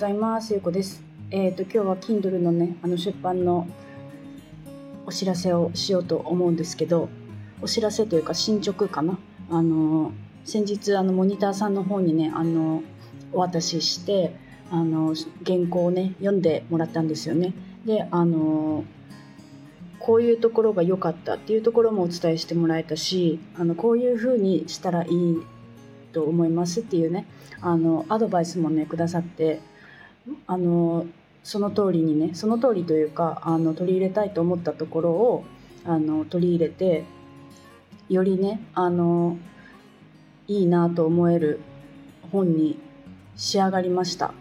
ございます。ゆうこです。えっ、ー、と、今日は Kindle のね、あの出版のお知らせをしようと思うんですけど、お知らせというか進捗かな。あの、先日、あの、モニターさんの方にね、あの、お渡しして、あの、原稿をね、読んでもらったんですよね。で、あの、こういうところが良かったっていうところもお伝えしてもらえたし、あの、こういう風にしたらいいと思いますっていうねあのアドバイスもねくださってあのその通りにねその通りというかあの取り入れたいと思ったところをあの取り入れてよりねあのいいなと思える本に仕上がりました。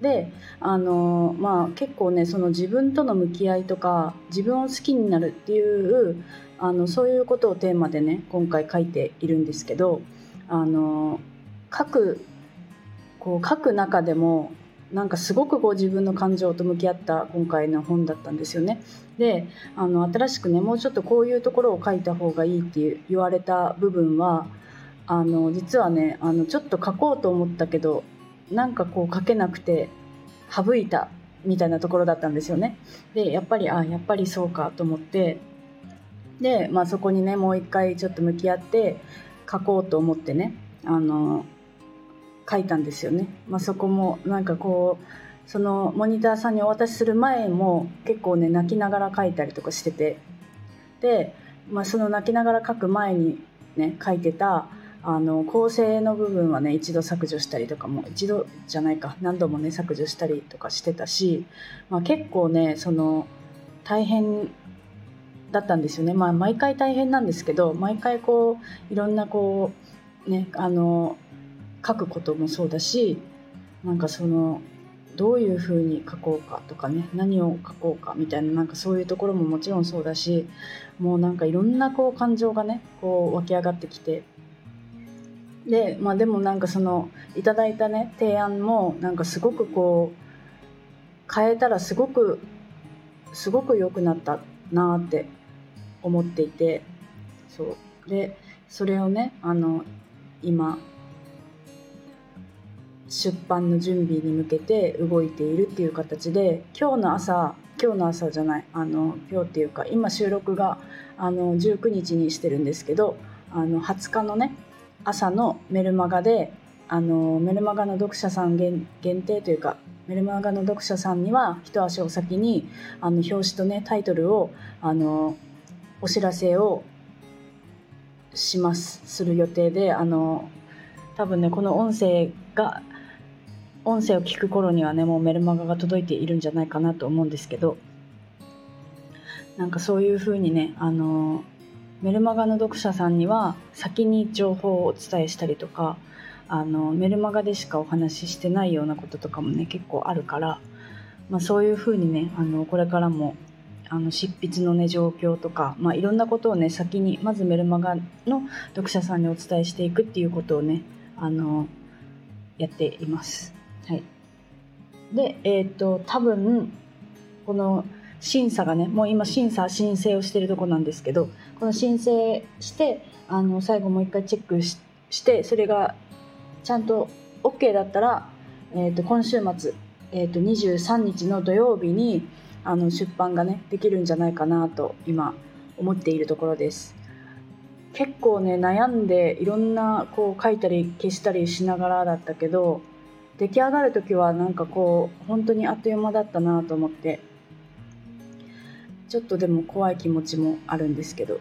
であのまあ結構ねその自分との向き合いとか自分を好きになるっていうあのそういうことをテーマでね今回書いているんですけどあの書くこう書く中でもなんかすごくこう自分の感情と向き合った今回の本だったんですよね。であの新しくねもうちょっとこういうところを書いた方がいいって言われた部分はあの実はねあのちょっと書こうと思ったけどなんかこう書けなくて省いたみたいなところだったんですよね。でやっぱりあやっぱりそうかと思ってで、まあ、そこにねもう一回ちょっと向き合って書こうと思ってねあの書いたんですよね、まあ、そこもなんかこうそのモニターさんにお渡しする前も結構ね泣きながら書いたりとかしててで、まあ、その泣きながら書く前にね書いてたあの構成の部分はね一度削除したりとかも一度じゃないか何度もね削除したりとかしてたし、まあ、結構ねその大変だったんですよね。まあ、毎回大変なんですけど毎回こういろんなこうねあの書くこともそうだしなんかそのどういうふうに書こうかとかね何を書こうかみたいななんかそういうところももちろんそうだしもうなんかいろんなこう感情がねこう湧き上がってきてでまあでもなんかそのいただいたね提案もなんかすごくこう変えたらすごくすごく良くなったなって思っていてそう。でそれをねあの今出版の準備に向けて動いているっていう形で今日の朝今日の朝じゃないあの今日っていうか今収録があの19日にしてるんですけどあの20日のね朝のメルマガであのメルマガの読者さん限定というかメルマガの読者さんには一足お先にあの表紙とねタイトルをあのお知らせをしますする予定であの多分ねこの音声が音声を聞く頃にはねもうメルマガが届いているんじゃないかなと思うんですけどなんかそういう風にねあのメルマガの読者さんには先に情報をお伝えしたりとかあのメルマガでしかお話ししてないようなこととかもね結構あるから、まあ、そういうふうにねあのこれからもあの執筆のね状況とか、まあ、いろんなことをね先にまずメルマガの読者さんにお伝えしていくっていうことをねあのやっています。はい、でえっ、と多分この審査がねもう今審査申請をしてるとこなんですけどこの申請してあの最後もう一回チェックしてそれがちゃんと OK だったら、えー、と今週末、えー、と23日の土曜日にあの出版がねできるんじゃないかなと今思っているところです。結構ね悩んでいろんなこう書いたり消したりしながらだったけど出来上がる時はなんかこう本当にあっという間だったなと思って。ちょっとでも怖い気持ちもあるんですけど。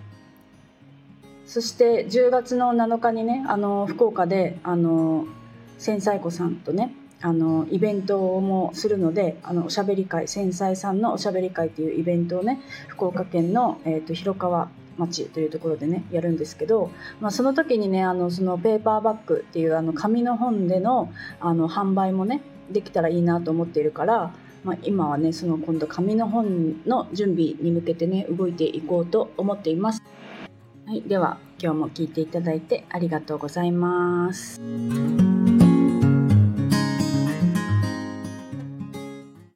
そして10月の7日にねあの福岡であの繊細子さんとねあのイベントもするのであのおしゃべり会繊細さんのおしゃべり会っていうイベントをね福岡県の、えーと、広川町というところでねやるんですけど、まあ、その時にねあのそのペーパーバッグっていうあの紙の本でのあの販売もねできたらいいなと思っているから、まあ、今はねその今度紙の本の準備に向けてね動いていこうと思っています。はい、では今日も聞いていただいてありがとうございます。